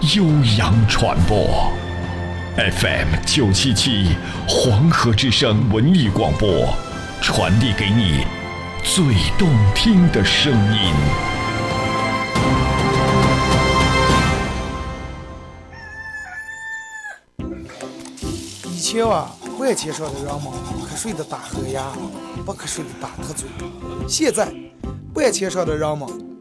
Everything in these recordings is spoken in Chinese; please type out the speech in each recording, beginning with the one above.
悠扬传播，FM 九七七黄河之声文艺广播，传递给你最动听的声音。以前啊，万千上的人们瞌睡的打呵呀，不瞌睡的打特嘴。现在，万千上的人们。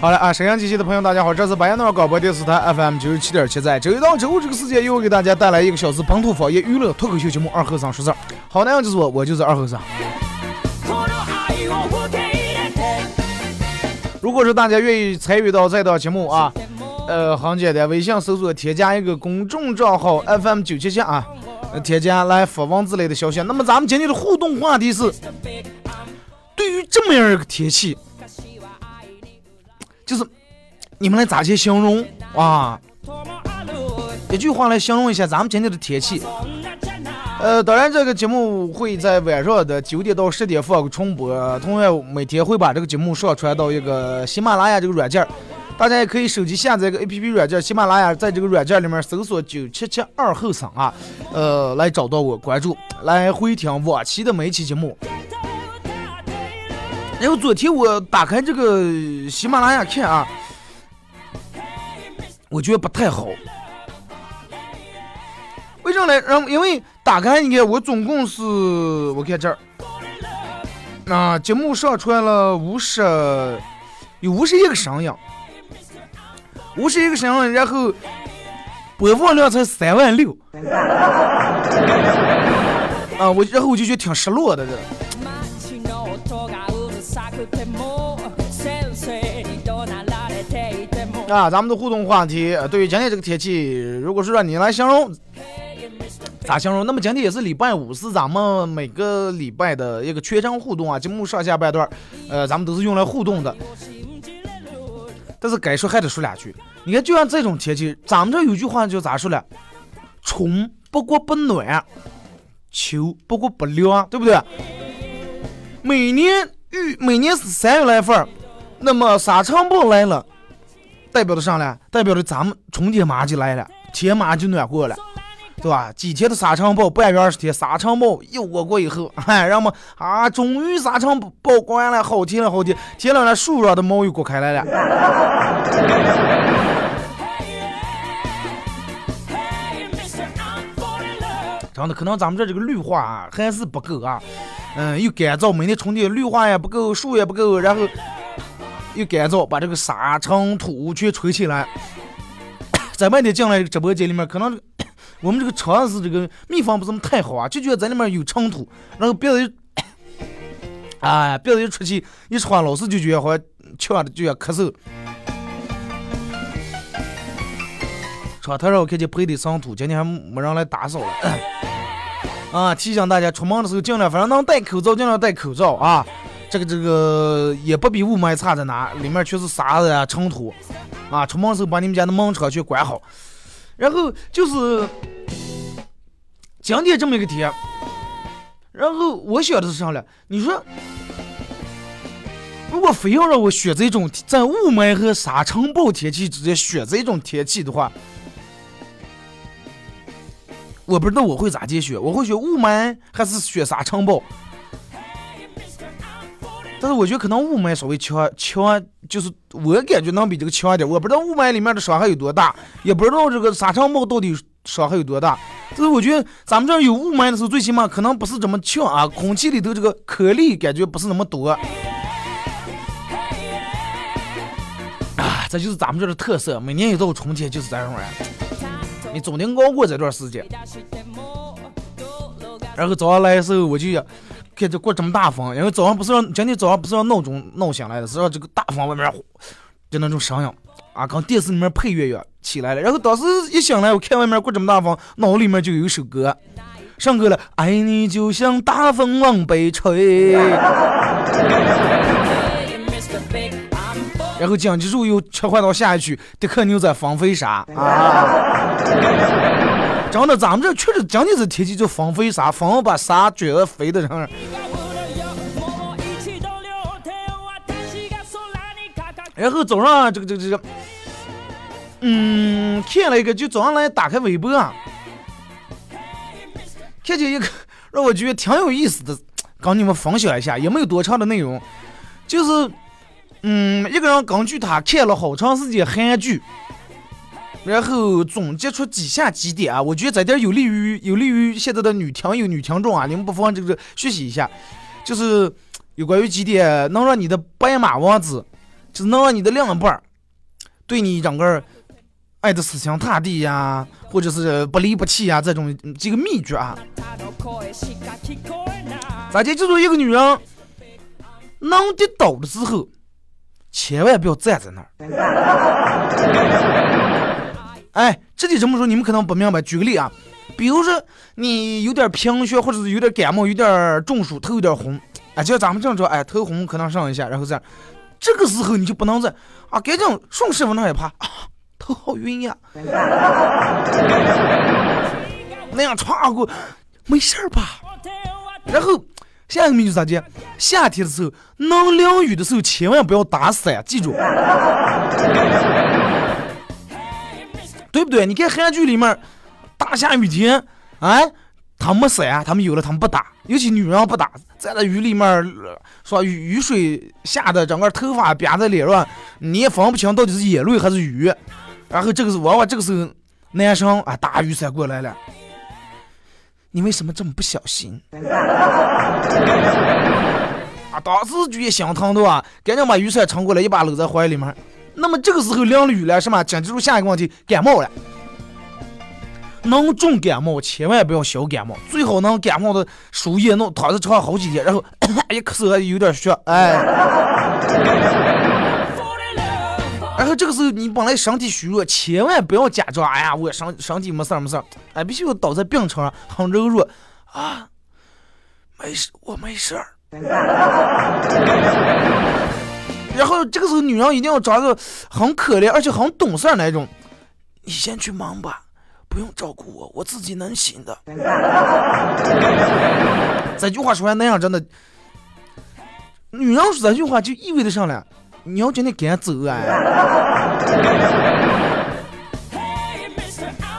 好了啊，沈阳机器的朋友，大家好，这是白彦淖尔广播电视台 FM 九十七点七，在周一到周五这个时间，又给大家带来一个小时本土方言娱乐脱口秀节目《二和尚说事儿》。好男人就是我，我就是二和尚。如果说大家愿意参与到这档节目啊，呃，很简单，微信搜索添加一个公众账号 FM 九七七啊，添加来发文字类的消息。那么咱们今天的互动话题是，对于这么样一个天气。就是你们来咋去形容啊？一句话来形容一下咱们今天的天气。呃，当然这个节目会在晚上的九点到十点放个重播，同样每天会把这个节目上传到一个喜马拉雅这个软件大家也可以手机下载一个 A P P 软件喜马拉雅，在这个软件里面搜索九七七二后生啊，呃，来找到我关注，来回听往期的每一期节目。然后昨天我打开这个喜马拉雅看啊，我觉得不太好。为什么呢？然后因为打开你看，我总共是我看这儿，那节目上传了五十，有五十一个声音，五十一个声音，然后播放量才三万六。啊，我然后我就觉得挺失落的这。啊，咱们的互动话题，对于今天这个天气，如果是让你来形容，咋形容？那么今天也是礼拜五，是咱们每个礼拜的一个全程互动啊，节目上下半段，呃，咱们都是用来互动的。但是该说还得说两句。你看，就像这种天气，咱们这有句话就咋说了？春不过不暖，秋不过不凉，对不对？每年遇每年是三月来份那么沙尘暴来了。代表的啥呢？代表着咱们春天马上就来了，天马上就暖和了，对吧？几天的沙尘暴，半月二十天，沙尘暴又过过以后，哎，人们啊，终于沙尘暴过完了，好天了，好天，天亮了，树上的毛又过开来了。真的，可能咱们这这个绿化啊还是不够啊，嗯，又干燥，每年春天绿化也不够，树也不够，然后。又干燥，把这个沙尘土全吹起来。在外地进来直播间里面，可能我们这个厂子这个密封不怎么太好啊，就觉得在里面有尘土，然后别人，哎，别人一出去一穿，老是就觉得好像呛的就要咳嗽。窗台上我看见铺的尘土，今天还没人来打扫了。啊，提醒大家出门的时候尽量，反正能戴口罩尽量戴口罩啊。这个这个也不比雾霾差在哪，里面全是沙子啊、尘土啊。出门时候把你们家的门窗全关好。然后就是今天这么一个天，然后我想的是啥了？你说，如果非要让我选这种在雾霾和沙尘暴天气之间选这种天气的话，我不知道我会咋接选，我会选雾霾还是选沙尘暴？但是我觉得可能雾霾稍微强强，就是我感觉能比这个强点。我不知道雾霾里面的伤害有多大，也不知道这个沙尘暴到底伤害有多大。但是我觉得咱们这儿有雾霾的时候，最起码可能不是这么强啊，空气里头这个颗粒感觉不是那么多。啊，这就是咱们这儿的特色，每年一到春天就是这样玩儿。你总得熬过这段时间。然后早上来的时候，我就看这刮这么大风，因为早上不是让今天早上不是让闹钟闹醒来的，是让这个大风外面就那种声音啊，跟电视里面配乐乐起来了。然后当时一醒来，我看外面刮这么大风，脑里面就有一首歌，上歌了，爱你就像大风往北吹。然后紧接着又切换到下一曲，迪克牛仔放飞沙啊！真的，咱们这确实今天这天气就风飞沙，风把沙卷了飞的上。然后早上这个这个这个，嗯，看了一个，就早上来打开微博，啊，看见一个让我觉得挺有意思的，跟你们分享一下，也没有多长的内容，就是。嗯，一个人根据他看了好长时间韩剧，然后总结出几下几点啊，我觉得这点有利于有利于现在的女听友、女听众啊，你们不妨这个学习一下，就是有关于几点能让你的白马王子，就是能让你的另一半对你整个爱的死心塌地呀，或者是不离不弃呀，这种几个秘诀啊。咋的？就说一个女人能跌倒的时候。千万不要站在那儿。哎，这里这么说你们可能不明白。举个例啊，比如说你有点贫血，或者是有点感冒，有点中暑，头有点红。哎，就像咱们这样说，哎，头红可能上一下，然后这样，这个时候你就不能在啊，赶紧顺势往那一趴啊，头好晕呀，那样穿过，没事儿吧？然后。下一个秘诀咋接？夏天的时候，能淋雨的时候，千万不要打伞，记住，对不对？你看韩剧里面，大下雨天，哎，他没伞，他们有了，他们不打，尤其女人不打，在那雨里面，说雨雨水下的，整个头发憋在脸上，你也分不清到底是眼泪还是雨。然后这个是往往这个时候，男生啊，打雨伞过来了。你为什么这么不小心？啊，当时就也心疼的啊，赶紧把雨伞撑过来，一把搂在怀里面。那么这个时候淋了雨了，什么？紧接着下一个问题，感冒了。能重感冒，千万不要小感冒，最好能感冒的输液，弄躺在床上好几天，然后 一咳嗽还有点血，哎。然后这个时候你本来身体虚弱，千万不要假装，哎呀，我身身体没事儿没事儿，哎，必须要倒在病床上很柔弱啊，没事，我没事儿。然后这个时候女人一定要找一个很可怜而且很懂事儿那种，你先去忙吧，不用照顾我，我自己能行的。这句话说完那样真的，女人说这句话就意味着啥了？你要今天赶走啊！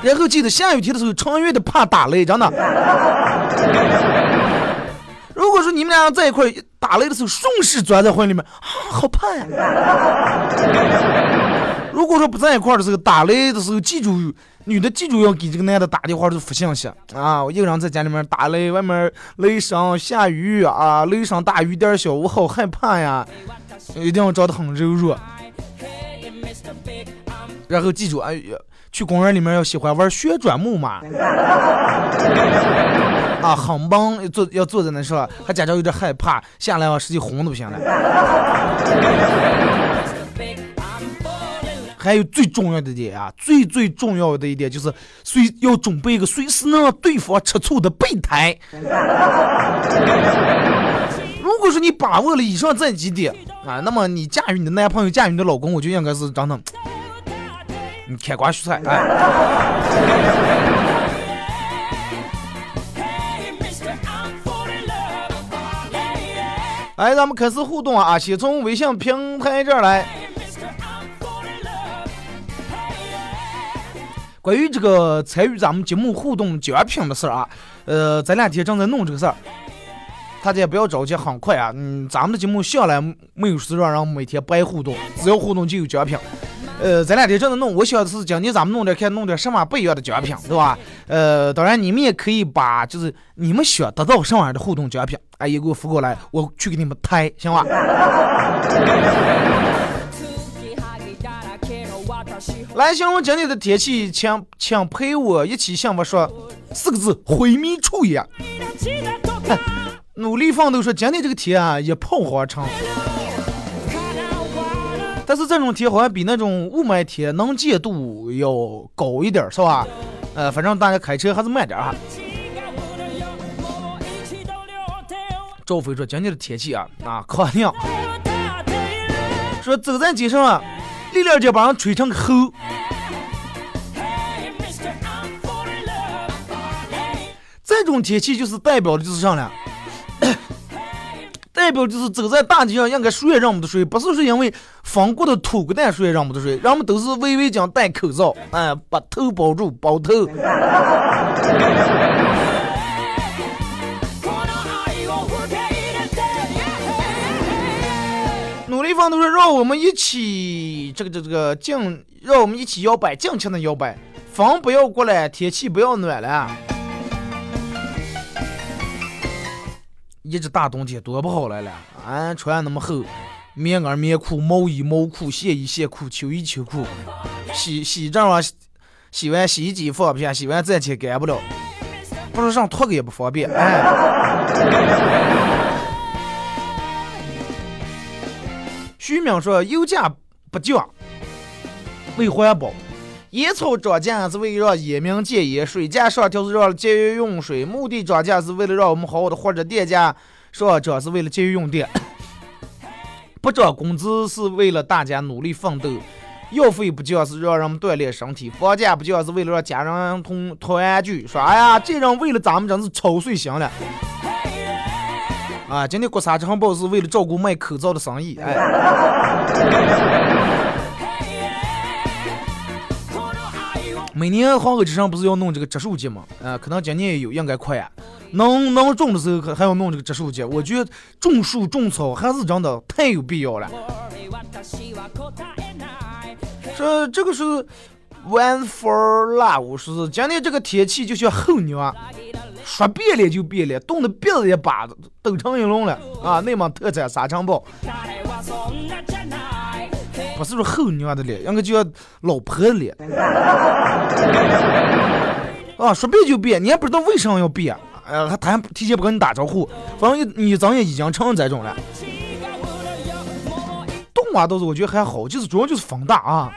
然后记得下雨天的时候，穿越的怕打雷，真的。如果说你们俩在一块打雷的时候，顺势钻在怀里面，啊，好怕呀！如果说不在一块的时候，打雷的时候，记住。女的记住要给这个男的打电话，就发信息啊！我一个人在家里面打雷，外面雷声下雨啊，雷声大雨点小，我好害怕呀！一定要长得很柔弱。然后记住，哎呀，去公园里面要喜欢玩旋转木马 啊，很棒！坐要坐在那是吧？还假装有点害怕，下来啊，实际红都不行了。还有最重要的点啊，最最重要的一点就是随要准备一个随时能让对方吃醋的备胎。如果说你把握了以上这几点啊，那么你驾驭你的男朋友，驾驭你的老公，我就应该是真的，开挂蔬菜哎。来，咱们开始互动啊，先从微信平台这儿来。关于这个参与咱们节目互动奖品的事儿啊，呃，这两天正在弄这个事儿，大家不要着急，很快啊。嗯，咱们的节目向来没有说让人每天白互动，只要互动就有奖品。呃，这两天正在弄，我想的是今年咱们弄点看弄点什么不一样的奖品，对吧？呃，当然你们也可以把就是你们想得到什么样的互动奖品，哎，也给我发过来，我去给你们抬，行吧？来形容今天的天气，请请陪我一起向我说四个字：灰迷处也。努力奋斗说今天这个天啊，一炮而成。但是这种天好像比那种雾霾天能见度要高一点，是吧？呃，反正大家开车还是慢点哈。赵飞说今天的天气啊啊可亮，说走在街上啊。力量就把人吹成个猴。这种天气就是代表的就是啥呢？代表就是走在大街上，应该睡也让我们的睡，不是说因为风过的土个蛋睡也让我们的睡，人们都是微微讲戴口罩，哎，把头包住，包头。对方都说让我们一起这个这这个尽，让我们一起摇摆，尽情的摇摆。风不要过来，天气不要暖了。一直大冬天多不好来了，俺穿那么厚棉袄棉裤、毛衣毛裤、线衣线裤、秋衣秋裤，洗洗这玩意洗完洗衣机放不下，洗完再去干不了，不是上脱个也不方便，哎。徐明说：“油价不降，为环保；烟草涨价是为了让烟民戒烟；水价上调是让节约用水；墓地涨价是为了让我们好好的活着；电价上涨是为了节约用电；不涨工资是为了大家努力奋斗；药费不降是让人们锻炼身体；房价不降是为了让家人同团聚。说，哎呀，这人为了咱们真是操碎心了。”啊，今天国三城报是为了照顾卖口罩的生意，哎。每年黄河之上不是要弄这个植树节吗？啊，可能今年也有，应该快啊。能能种的时候还还要弄这个植树节，我觉得种树种草还是真的太有必要了。这这个是 one for love，是今天这个天气就像候鸟。说变了就变了，冻得鼻子也巴子都成一笼了啊！内蒙特产沙尘暴，不是说后娘的脸，应该叫老婆的脸 啊！说变就变，你也不知道为什么要变，呃，呀他还提前不跟你打招呼，反正你咱也已经成这种了。动啊倒是我觉得还好，就是主要就是风大啊。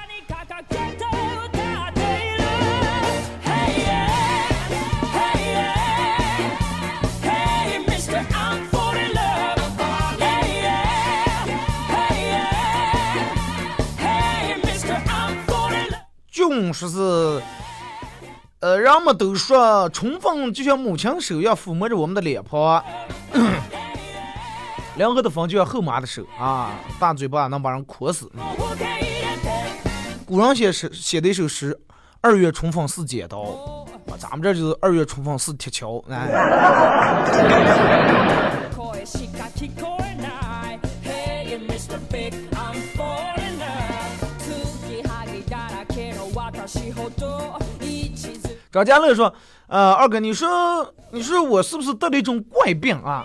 说是，呃，人们都说春风就像母亲手一样抚摸着我们的脸庞，凉和的风就像后妈的手啊，大嘴巴能把人哭死。古人写诗写的一首诗：“二月春风似剪刀”，咱们这就是二月春风似铁锹。哎 张佳乐说：“呃，二哥，你说，你说我是不是得了一种怪病啊？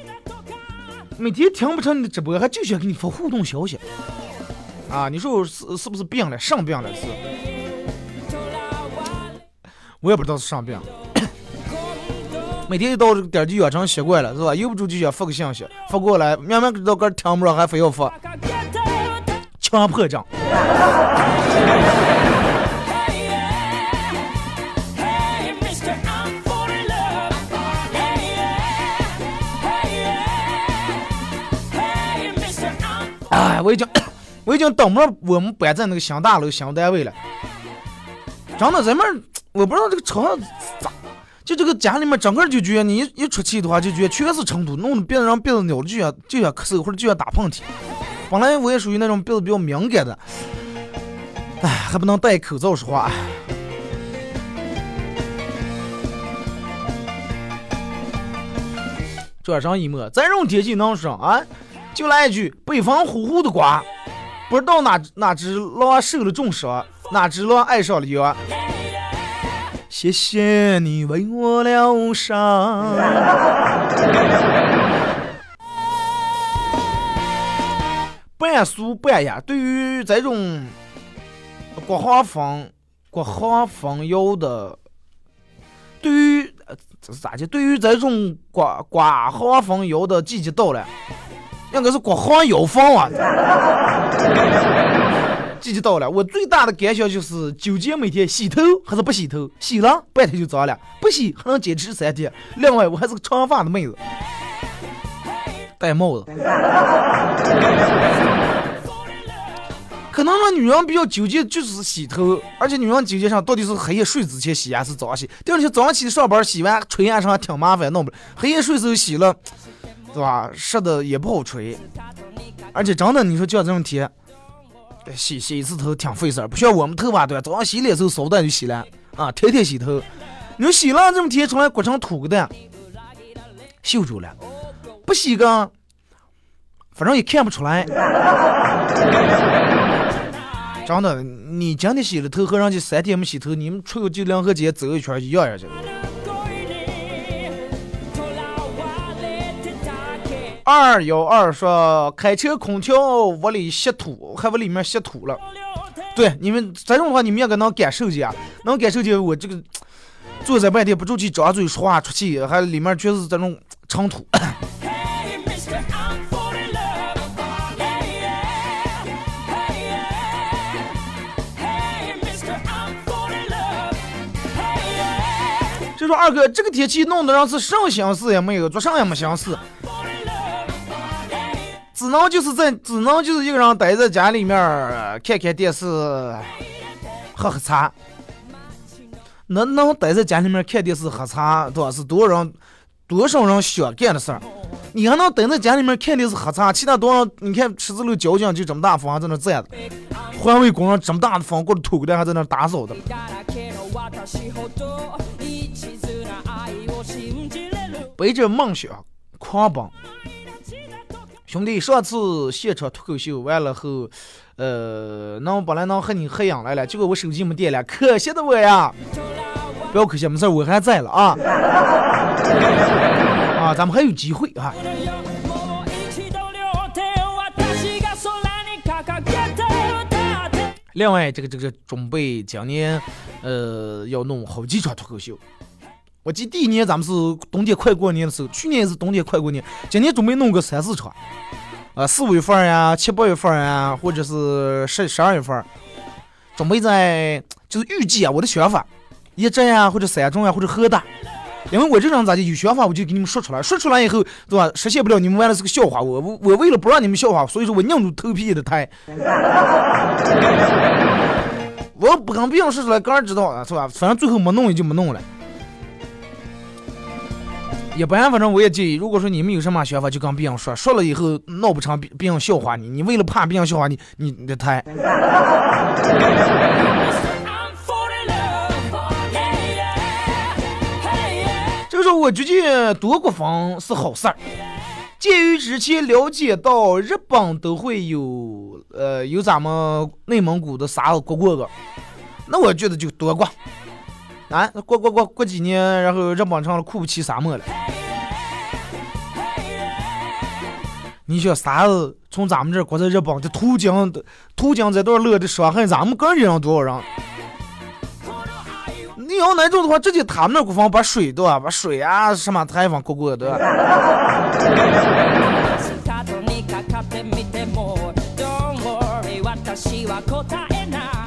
每天听不成你的直播，还就想给你发互动消息啊？你说我是是不是病了？上病了是？我也不知道是上病。每天一到这个点就养成习惯了，是吧？由不住就想发个信息，发过来，明明知道个听不着，还非要发，强迫症。”我已经等不着我们摆在那个新大楼、新单位了。真的，咱们我不知道这个城咋，就这个家里面整个就觉得你一一出去的话，就觉得全是成都，弄得别的人鼻子鸟了，就想就想咳嗽或者就想打喷嚏。本来我也属于那种鼻子比较敏感的，哎，还不能戴口罩说话。这上一没，咱这种天气能声，啊，就来一句北方呼呼的刮。不知道哪哪只狼受了重伤，哪只狼爱上了药。谢谢你为我疗伤。半俗半雅，对于这种国行风、国行风摇的，对于呃这是咋的？对于这种刮刮行风摇的季节到了，应该是国行摇风啊！季节到了，我最大的感想就是纠结每天洗头还是不洗头，洗了半天就脏了，不洗还能坚持三天。另外，我还是个长发的妹子，戴帽子。可能让女人比较纠结就是洗头，而且女人纠结上到底是黑夜睡之前洗还是早上洗。第二天早上起上班洗完吹完上还挺麻烦，弄不了。黑夜睡时候洗了，对吧？湿的也不好吹。而且真的，你说像这种天，洗洗一次头挺费事儿，不像我们头发对吧？早上洗脸时候扫蛋就洗了啊，天天洗头。你说洗了这么天出来裹成土个蛋，锈住了，不洗个，反正也看不出来。真的，你今天洗了头和人家三天没洗头，你们出去两河街走一圈一样呀，这个。二幺二说开车空调屋里吸土，还往里面吸土了。对，你们这种话你们应该能感受见，能感受见我这个坐在半天不住气，张嘴说话出气，还里面全是这种尘土。就说二哥，这个天气弄得让是什么心思也没有，做啥也没心思。能就是在，只能就是一个人待在家里面看看电视，喝喝茶。能能待在家里面看电视喝茶，多少是多少人多少人想干的事儿。你还能待在家里面看电视喝茶，其他多少？你看十字路交警就这么大风在那站着，环卫工人这么大的风过来吐的还在那打扫的。背着梦想狂奔。兄弟，上次现场脱口秀完了后，呃，那我本来能和你合影来了，结果我手机没电了，可惜的我呀！不要可惜，没事，我还在了啊！啊，咱们还有机会啊！另外，这个这个准备今年，呃，要弄好几场脱口秀。我记得第一年咱们是冬天快过年的时候，去年也是冬天快过年，今年准备弄个三四场，啊，四五月份呀，七八月份呀，或者是十十二月份，准备在就是预计啊，我的想法，一镇呀，或者三中呀，或者河大，因为我这种咋的有想法，我就给你们说出来，说出来以后，对吧？实现不了，你们玩的是个笑话，我我我为了不让你们笑话，所以说我硬着头皮的抬，我不跟别人说出来，个人知道啊是吧？反正最后没弄也就没弄了。一般反正我也建议，如果说你们有什么想法，就跟别人说，说了以后闹不成，别别人笑话你，你为了怕别人笑话你，你你得抬。这个时候我觉得多国防是好事儿。鉴于之前了解到日本都会有呃有咱们内蒙古的啥国过个，那我觉得就多过。啊，过过过过几年，然后日本成了库布齐沙漠了。你想啥子？从咱们这儿过在日本的途经途经这段路的伤害，咱们个人多少人？你要那种的话，直接他们那国防把水都啊？把水啊什么台风过过的。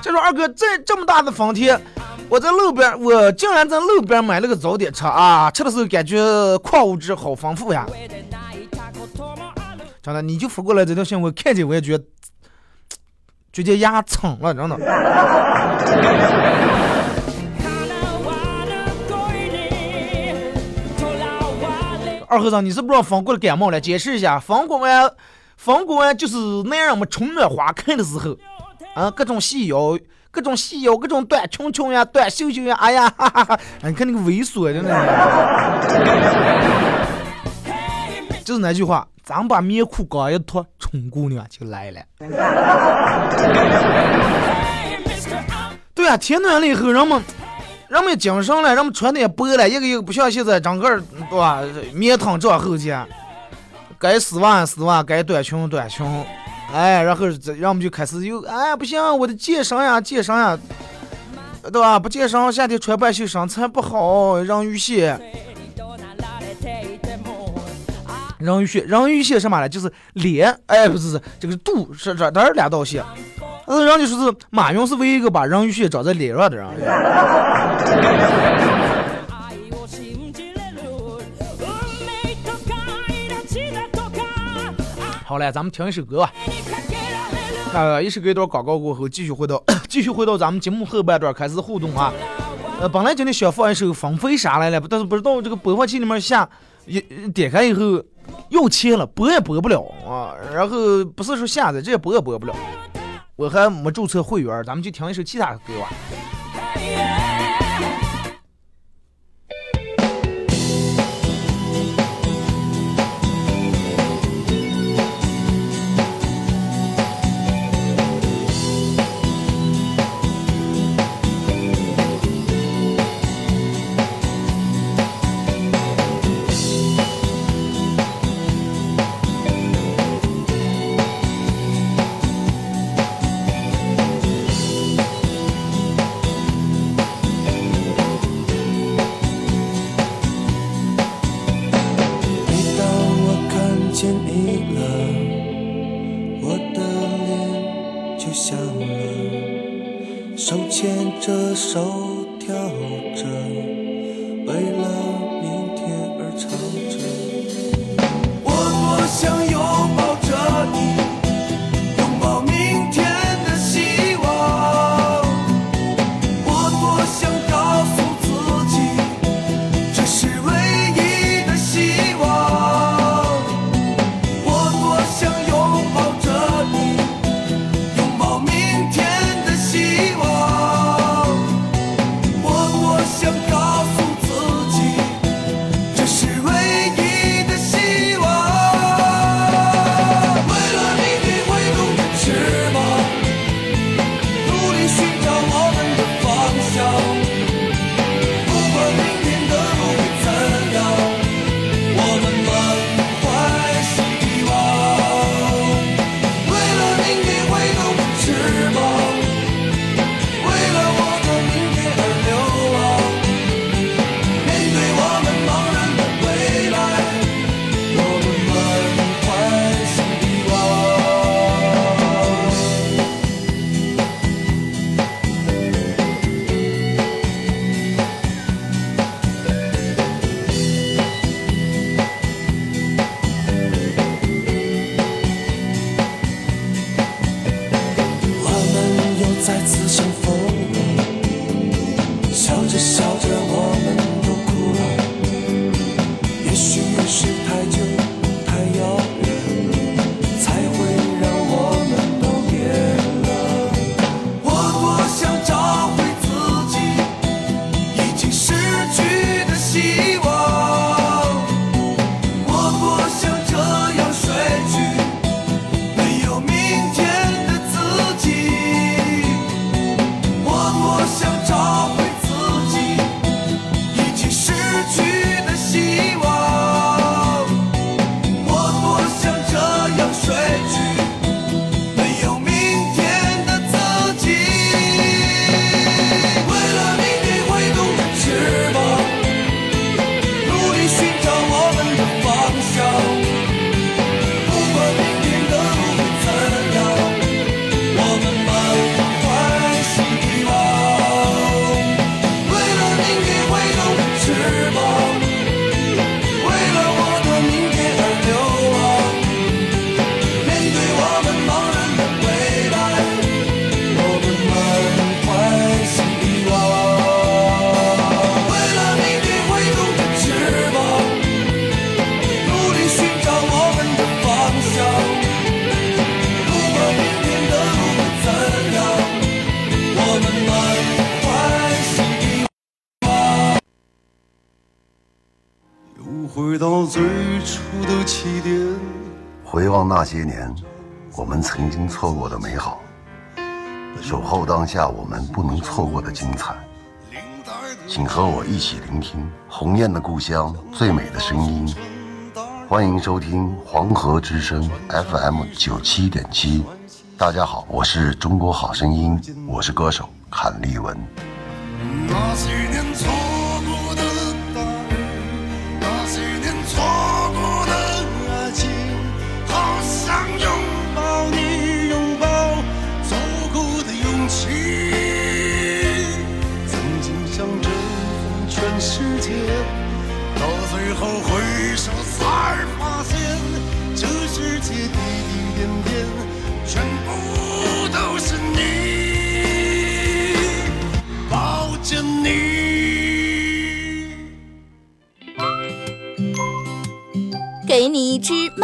这说二哥，这这么大的风天。我在路边，我竟然在路边买了个早点吃啊！吃的时候感觉矿物质好丰富呀。真的，你就发过来这条信，我看见我也觉得直接牙疼了，真的。二和尚，你是不知道风过了感冒了？解释一下，风过完，风过完就是男人们春暖花开的时候，啊，各种细腰。各种细腰，各种短裙裙呀，短袖袖呀，哎呀，哈哈哈！你看那个猥琐的那就是那句话，咱们把棉裤刚一脱，春姑娘就来了。对啊，天暖了以后，人们人们精神了，人们穿的也薄了，一个一个不像现在整个对吧？棉汤这后肩，该丝袜丝袜，该短裙短裙，哎，然后这人们就开始又哎不行，我的健身呀健身呀，对吧？不健身，夏天穿半袖身材不好，人鱼线。人鱼线，人鱼线什么呢？就是脸，哎，不是是这个肚是这，这是两道线。呃，人家说是马云是唯一一个把人鱼线长在脸上的人。好嘞，咱们听一首歌吧。呃，一首歌一段广告过后，继续回到 继续回到咱们节目后半段开始互动啊。呃，本来今天想放一首《风飞啥来了》，但是不知道这个播放器里面下一点开以后。又切了，播也播不了啊！然后不是说下载，这也播也播不了。我还没注册会员，咱们就听一首其他的歌吧。so 错过的精彩。请和我一起聆听鸿雁的故乡最美的声音。欢迎收听黄河之声 FM 九七点七。大家好，我是中国好声音，我是歌手阚立文。那些年错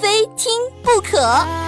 非听不可。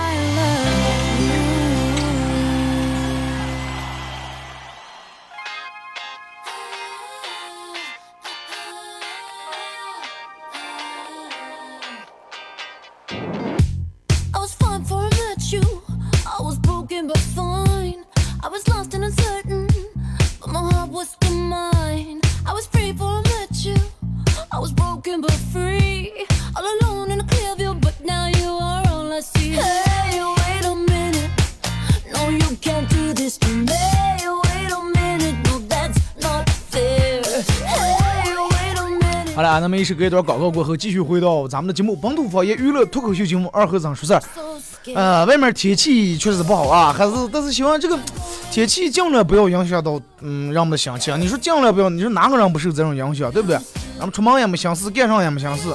那么一首隔一段广告过后，继续回到咱们的节目《本土方言娱乐脱口秀节目二和尚说事儿》。呃，外面天气确实不好啊，还是但是希望这个天气尽量不要影响到嗯让我们的心情。你说尽量不要，你说哪个人不受这种影响，对不对？咱们出门也没心思，干啥也没心思。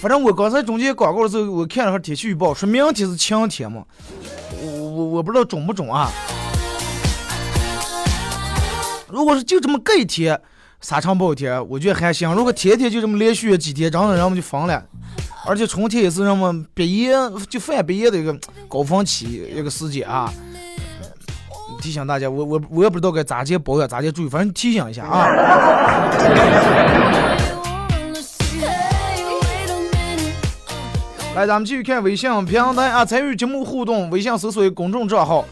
反正我刚才中间广告的时候，我看了下天气预报，说明天是晴天嘛。我我我不知道准不准啊。如果是就这么隔一天，沙尘暴天，我觉得还行。如果天天就这么连续几天，真的人们就疯了。而且春天也是人们毕业就犯毕业的一个高峰期一个时间啊。提醒大家，我我我也不知道该咋接保养，咋接注意，反正提醒一下啊。来，咱们继续看微信平台啊，参与节目互动，微信搜索公众账号，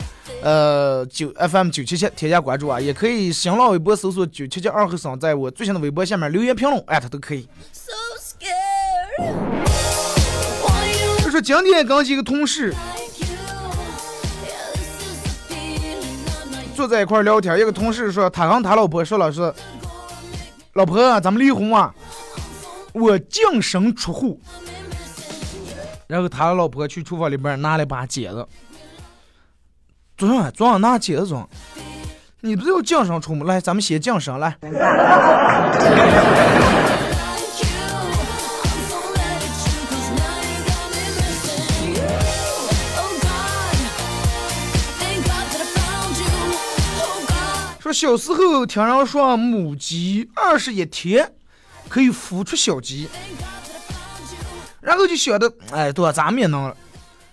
呃，九 FM 九七七，添加关注啊，也可以新浪微博搜索九七七二和尚，在我最新的微博下面留言评论，艾特都可以。So 就说今天跟几个同事。坐在一块儿聊天，一个同事说他跟他老婆说了说，老婆啊，咱们离婚啊，我净身出户。然后他老婆去厨房里边拿了把剪子，装上装上拿剪子装。你不是要净身出吗？来，咱们先净身来。Oh. Oh. 说小时候听人说母鸡二十一天可以孵出小鸡，然后就想着，哎，对吧？咱们也能，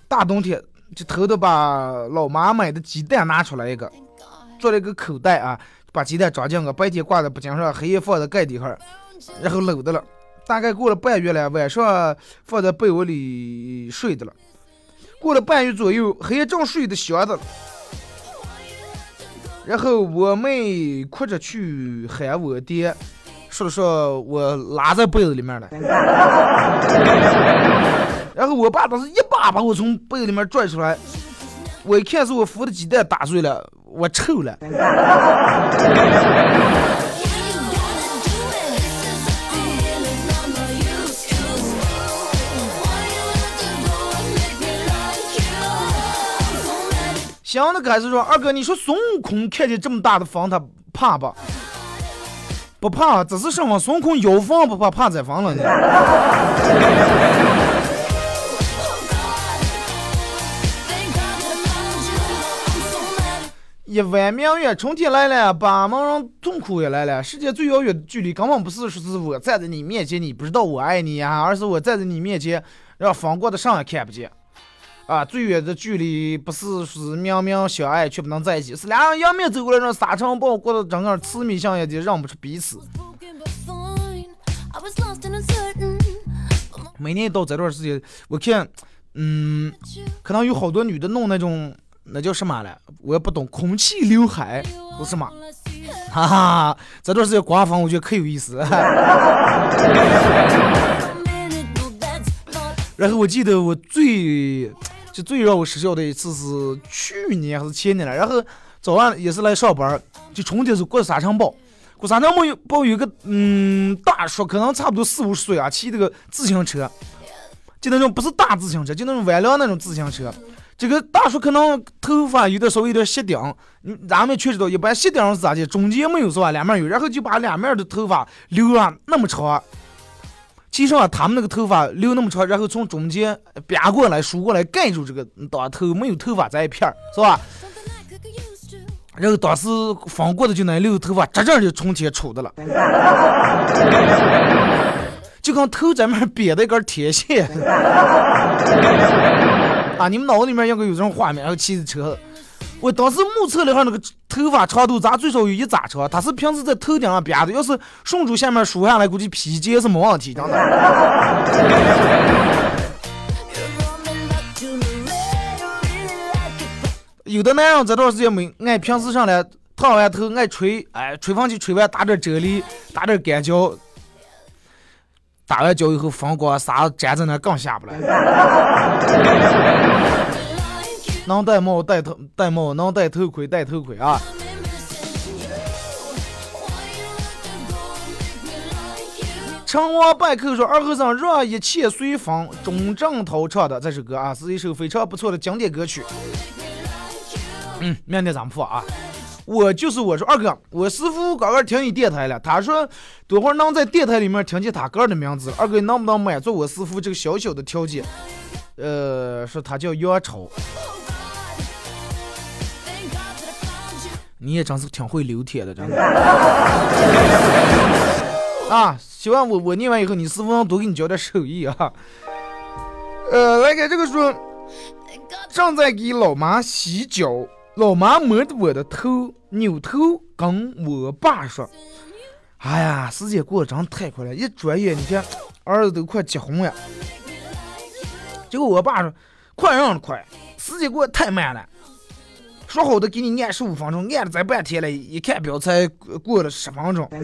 大冬天就偷偷把老妈买的鸡蛋拿出来一个，做了一个口袋啊，把鸡蛋装进个，白天挂在脖颈上，黑夜放在盖底下，然后搂的了。大概过了半月了，晚上放在被窝里睡的了。过了半月左右，黑夜正睡得香的了。然后我妹哭着去喊我爹，说了说我拉在被子里面了。然后我爸当时一把把我从被里面拽出来，我一看是我孵的鸡蛋打碎了，我臭了。行，那哥还是说二哥，你说孙悟空看见这么大的房，他怕吧？不怕，只是什么？孙悟空有房不怕，怕在房了呢。一万明月，春天来了，把门人痛苦也来了。世界最遥远的距离，根本不是说是我站在你面前，你不知道我爱你呀、而是我站在你面前，让放过的上也看不见。啊，最远的距离不是说是明明相爱却不能在一起，是俩人迎面走过来，让沙尘暴过得整个痴迷相爱的认不出彼此。每年到这段时间，我看，嗯，可能有好多女的弄那种那叫什么来，我也不懂，空气刘海不是什么？哈哈，这段时间刮风，我觉得可有意思。然后我记得我最就最让我失笑的一次是去年还是前年了，然后早上也是来上班，就春天时候过沙尘暴，过沙尘暴有暴有个嗯大叔，可能差不多四五十岁啊，骑这个自行车，就那种不是大自行车，就那种弯梁那种自行车。这个大叔可能头发有点稍微有点斜顶，嗯咱们确实道，一般斜顶是咋的？中间没有是吧？两面有，然后就把两面的头发留啊那么长。其实啊，他们那个头发留那么长，然后从中间编过来、梳过来，盖住这个当头没有头发这一片儿，是吧.然后当时放过的就那留头发，直接就从前杵的了，就跟头在面别的一根铁线。啊，你们脑子里面应该有这种画面，然后骑着车。我当时目测了一下那个头发长度，咱最少有一拃长，他是平时在头顶上编的，要是顺住下面梳下来，估计披肩是没问题，的。有的男人这段时间没爱平时上来烫完头爱吹，哎，吹风机吹完打点啫喱，打点干胶，打完胶以后风光啥粘在那更下不来。能戴帽戴头戴帽，能戴头盔戴头盔啊?成王败寇说二和尚让一切随风，钟正涛唱的这首歌啊，是一首非常不错的经典歌曲。嗯，明天咱们放啊。我就是我说二哥，我师傅刚刚听你电台了，他说多会儿能在电台里面听见他哥的名字。二哥能不能满足我师傅这个小小的条件？呃，说他叫杨超，你也真是挺会留帖的，真的。啊，希望我我念完以后，你师傅能多给你教点手艺啊。呃，来看这个说。正在给老妈洗脚，老妈摸着我的头，扭头跟我爸说：“哎呀，时间过得真太快了，一转眼你看儿子都快结婚了。”结果我爸说：“快让的快，时间过得太慢了。说好的给你按十五分钟，按了咱半天了，一看表才过了十分钟。”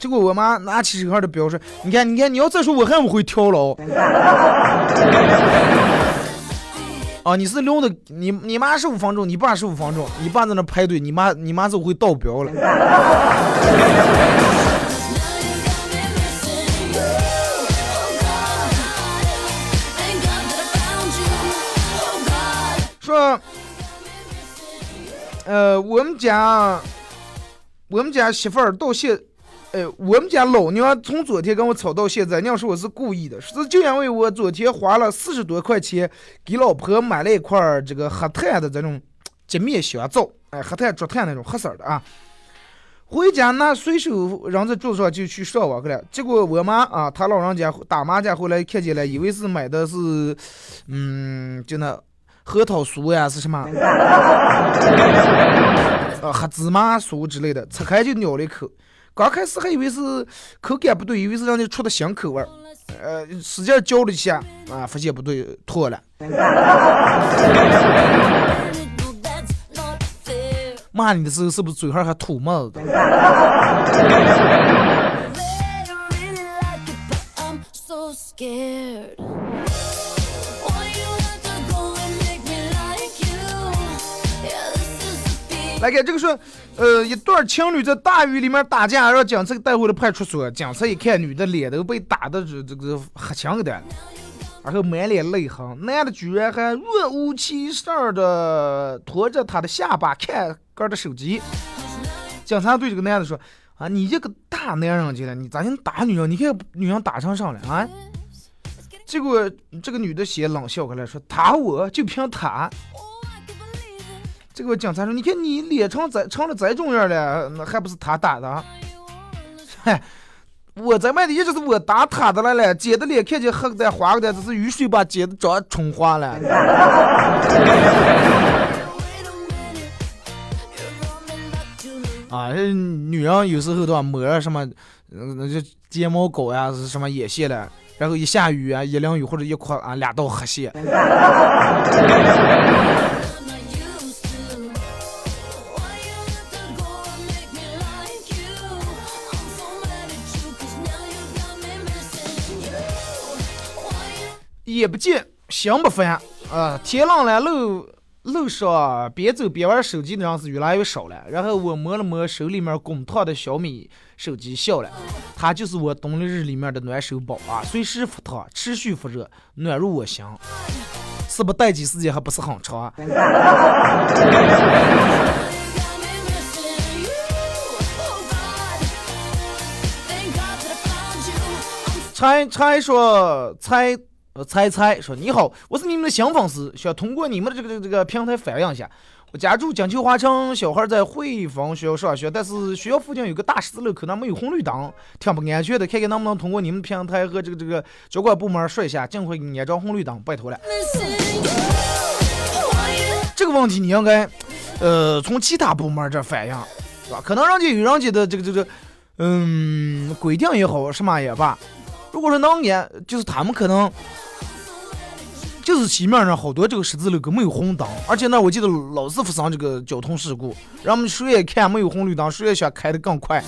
结果我妈拿起手上的表说：“你看，你看，你要再说我还不会跳了哦。” 啊你是溜达你你妈十五分钟你爸十五分钟你爸在那排队你妈你妈就会倒标了。说呃我们家我们家媳妇儿到现呃，我们家老娘从昨天跟我吵到现在，娘说我是故意的，是就因为我昨天花了四十多块钱给老婆买了一块儿这个黑炭的这种洁面香皂，哎，黑炭竹炭那种黑色儿的啊。回家拿随手扔在桌子上就去上网去了，结果我妈啊，她老人家打麻将回来看见了，以为是买的是，嗯，就那核桃酥呀，是什么？啊，黑芝麻酥之类的，拆开就咬了一口。刚开始还以为是口感不对，以为是让你出的新口味儿，呃，使劲嚼了一下，啊，发现不对，脱了。骂你的时候是不是嘴上还吐沫子？来看这个说，呃，一对情侣在大雨里面打架，让警察带回了派出所。警察一看，女的脸都被打的这这个黑青的了，然后满脸泪痕。男的居然还若无其事的拖着他的下巴看哥的手机。警察对这个男的说：“啊，你一个大男人去了，你咋能打女人？你看女人打成上了啊？”结果这个女的先冷笑开来说：“打我就凭他。”这个警察说：“你看你脸成这成了这种样了，那还不是他打的？嗨，我在外的一直是我打他的来了，姐的脸看见黑的花的，这是雨水把姐的妆冲花了。”啊，这女人有时候都要抹什么，嗯，那就睫毛膏呀，是什么眼线了，然后一下雨啊，一淋雨或者一哭啊，两道黑线。眼不见心不烦啊！天冷了，路路上边走边玩手机的人是越来越少了。然后我摸了摸手里面滚烫的小米手机，笑了。它就是我冬令日里面的暖手宝啊，随时复烫，持续复热，暖入我心。是不待机时间还不是很长。猜猜说猜。呃，猜猜说你好，我是你们的新粉丝，想通过你们的这个这个这个平台反映一下，我家住金秋华城，小孩在汇丰学校上学，但是学校附近有个大十字路口，那没有红绿灯，挺不安全的，看看能不能通过你们平台和这个这个交管部门说一下，尽快安装红绿灯，拜托了。这个问题你应该，呃，从其他部门这反映，是吧？可能人家有人家的这个这个，嗯，规定也好，什么也罢。如果说能安，就是他们可能就是西面上好多这个十字路口没有红灯，而且呢，我记得老是发生这个交通事故，人们谁也看没有红绿灯，谁也想开得更快。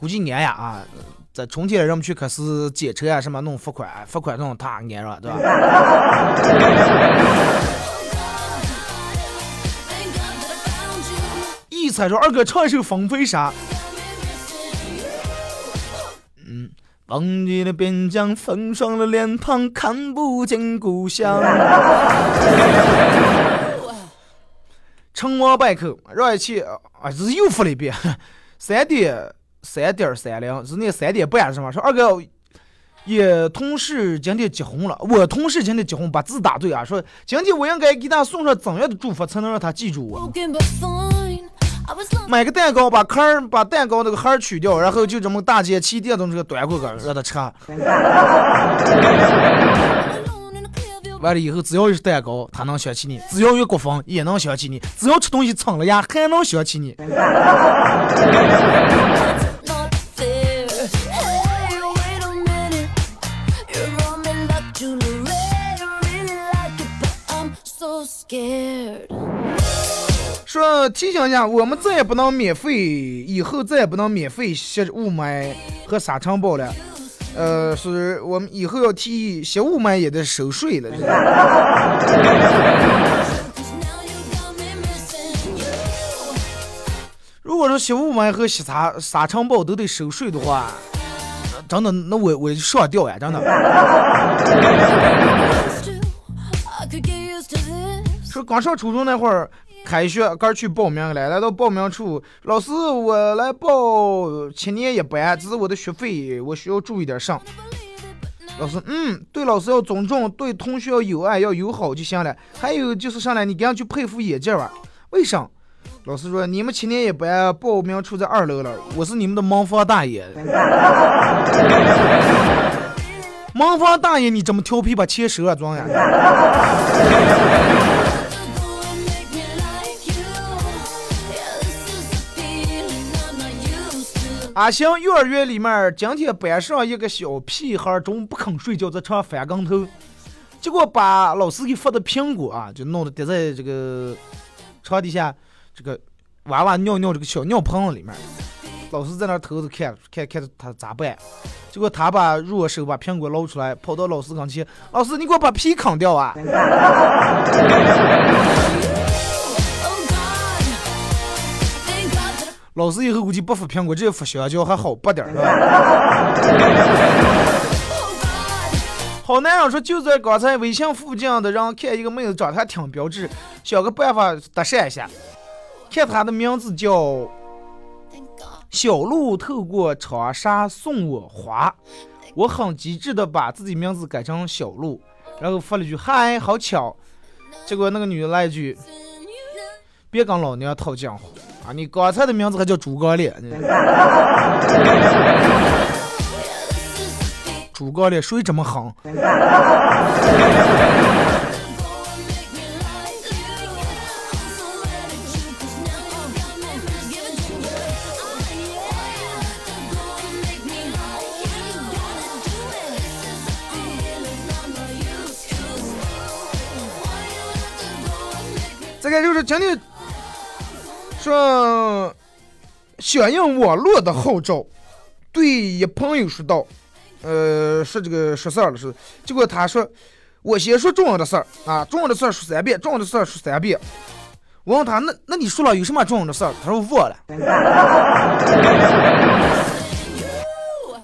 估计安呀啊，在春天人们去开始检车啊，什么弄罚款，罚款弄他安了，对吧？一猜说二哥唱一首《风飞沙》。嗯忘记了边疆，风霜了脸庞，看不见故乡。成王败寇，让一起啊，是又复了一遍，三点三点三零，是那三点半是吗？说二哥，也同事今天结婚了，我同事今天结婚，把字打对啊，说今天我应该给他送上怎样的祝福，才能让他记住我？买个蛋糕，把壳儿把蛋糕那个盒儿取掉，然后就这么大街骑电动车端过去让他吃。完了以后，只要是蛋糕，他能想起你；只要有国风，也能想起你；只要吃东西撑了牙，还能想起你。说提醒一下，我们再也不能免费，以后再也不能免费吸雾霾和沙尘暴了。呃，是我们以后要提吸雾霾也得收税了。如果说吸雾霾和吸沙沙尘暴都得收税的话，真的，那我我上吊呀，真的。说刚上初中那会儿。开学刚去报名了，来到报名处，老师，我来报七年一班，这是我的学费，我需要注意点上。老师，嗯，对老师要尊重，对同学要友爱，要友好就行了。还有就是上来，你赶紧去配副眼镜吧。为啥？老师说你们七年一班报名处在二楼了，我是你们的门房大爷。门房大爷，你怎么调皮，把钱收了装呀？阿星幼儿园里面，今天班上一个小屁孩中午不肯睡觉，在床上翻跟头，结果把老师给发的苹果啊，就弄得跌在这个床底下，这个娃娃尿尿这个小尿盆里面。老师在那偷着看，看看他咋办？结果他把弱手把苹果捞出来，跑到老师跟前，老师你给我把皮啃掉啊！老师以后估计不发苹果，直接发香蕉还好拔点儿，好男人说，就在刚才微信附近的人看一个妹子长得还挺标致，想个办法搭讪一下。看她的名字叫小鹿，透过长沙送我花，我很机智的把自己名字改成小鹿，然后发了一句嗨，好巧。结果那个女的来一句，别跟老娘套近乎啊！你刚才的名字还叫猪刚烈，你猪刚烈谁这么狠？这个就是今天说响应网络的号召，对一朋友说道，呃，说这个说事儿了是，结果他说我先说重要的事儿啊，重要的事儿说三遍，重要的事儿说三遍。我问他那那你说了有什么重要的事儿？他说忘了。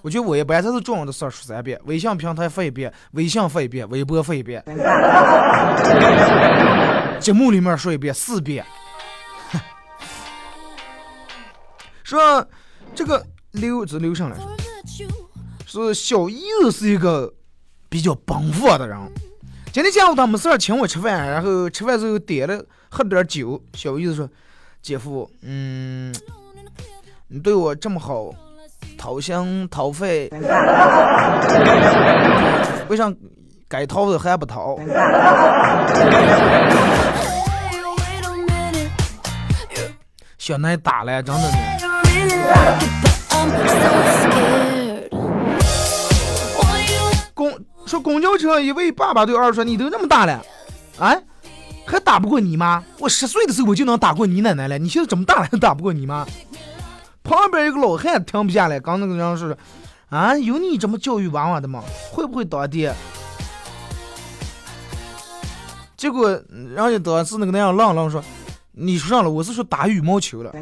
我觉得我一般才是重要的事儿说三遍，微信平台发一遍，微信发一遍，微博发一遍，节目里面说一遍四遍。说这个刘子刘上来说，是小姨子是一个比较奔放的人。今天下午他没事儿请我吃饭，然后吃饭之后点了喝了点酒。小姨子说：“姐夫，嗯，你对我这么好。”掏心掏肺，为啥该掏的还不掏？小奶打了，真的是。公说公交车一位爸爸对儿说：“你都那么大了，啊，还打不过你妈？我十岁的时候我就能打过你奶奶了，你现在这么大了还打不过你妈？”旁边一个老汉停不下来，刚那个人说：“啊，有你这么教育娃娃的吗？会不会当爹？”结果人家当时那个那样愣愣说：“你说上了，我是说打羽毛球了。”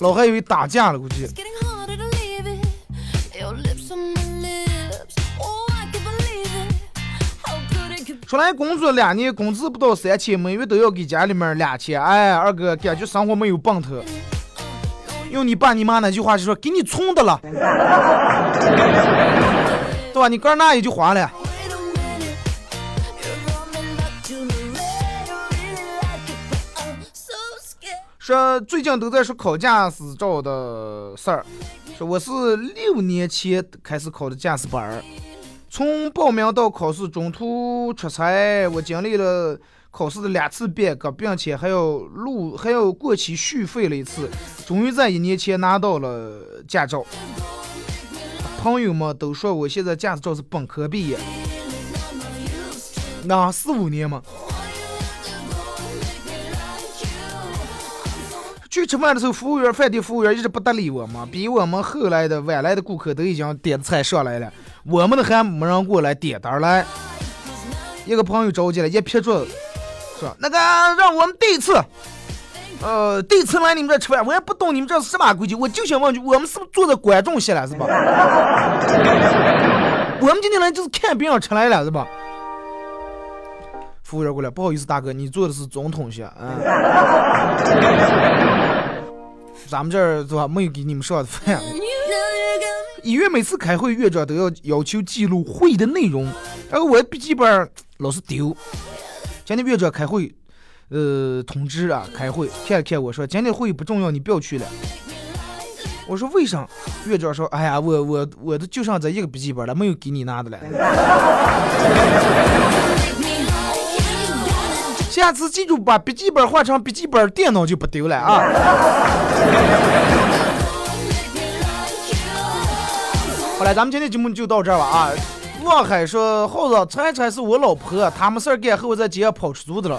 老还以为打架了，估计。出来工作两年，工资不到三千，每月都要给家里面两千。哎，二哥，感觉生活没有奔头。用你爸你妈那句话就说，给你充的了，对吧？你哥那也就花了。说最近都在说考驾驶照的事儿，说我是六年前开始考的驾驶本儿。从报名到考试，中途出差，我经历了考试的两次变革，并且还要录，还要过期续费了一次，终于在一年前拿到了驾照。朋友们都说我现在驾驶照是本科毕业，那四五年嘛。去吃饭的时候，服务员、饭店服务员一直不搭理我们，比我们后来的晚来的顾客都已经点菜上来了，我们的还没人过来点单来。一个朋友着急了，一撇桌子说：“那个让我们第一次，呃，第一次来你们这吃饭，我也不懂你们这是什么规矩，我就想问句，我们是不是坐在观众席了，是吧？我们今天来就是看别人吃来了，是吧？”服务员过来，不好意思，大哥，你坐的是总统席，嗯，咱们这儿是吧？没有给你们上的饭。医院每次开会，院长都要要求记录会议的内容，然后我笔记本老是丢。今天院长开会，呃，通知啊，开会，看了看我说，今天会议不重要，你不要去了。我说为啥？院长说，哎呀，我我我都就剩这一个笔记本了，没有给你拿的了。下次记住把笔记本换成笔记本电脑就不丢了啊！好了，咱们今天节目就到这儿了啊！望海说：“耗子，猜猜是我老婆，他没事儿干后在街上跑出租的了，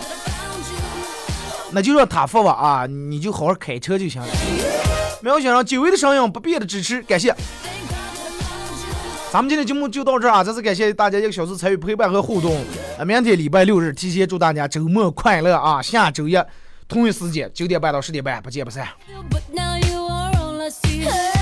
那就让他付吧啊！你就好好开车就行了。”喵先生，久违的声音，不变的支持，感谢。咱们今天节目就到这儿啊！再次感谢大家一个小时参与陪伴和互动。啊，明天礼拜六日，提前祝大家周末快乐啊！下周一同一时间九点半到十点半，不见不散。But now you are all I see. Hey,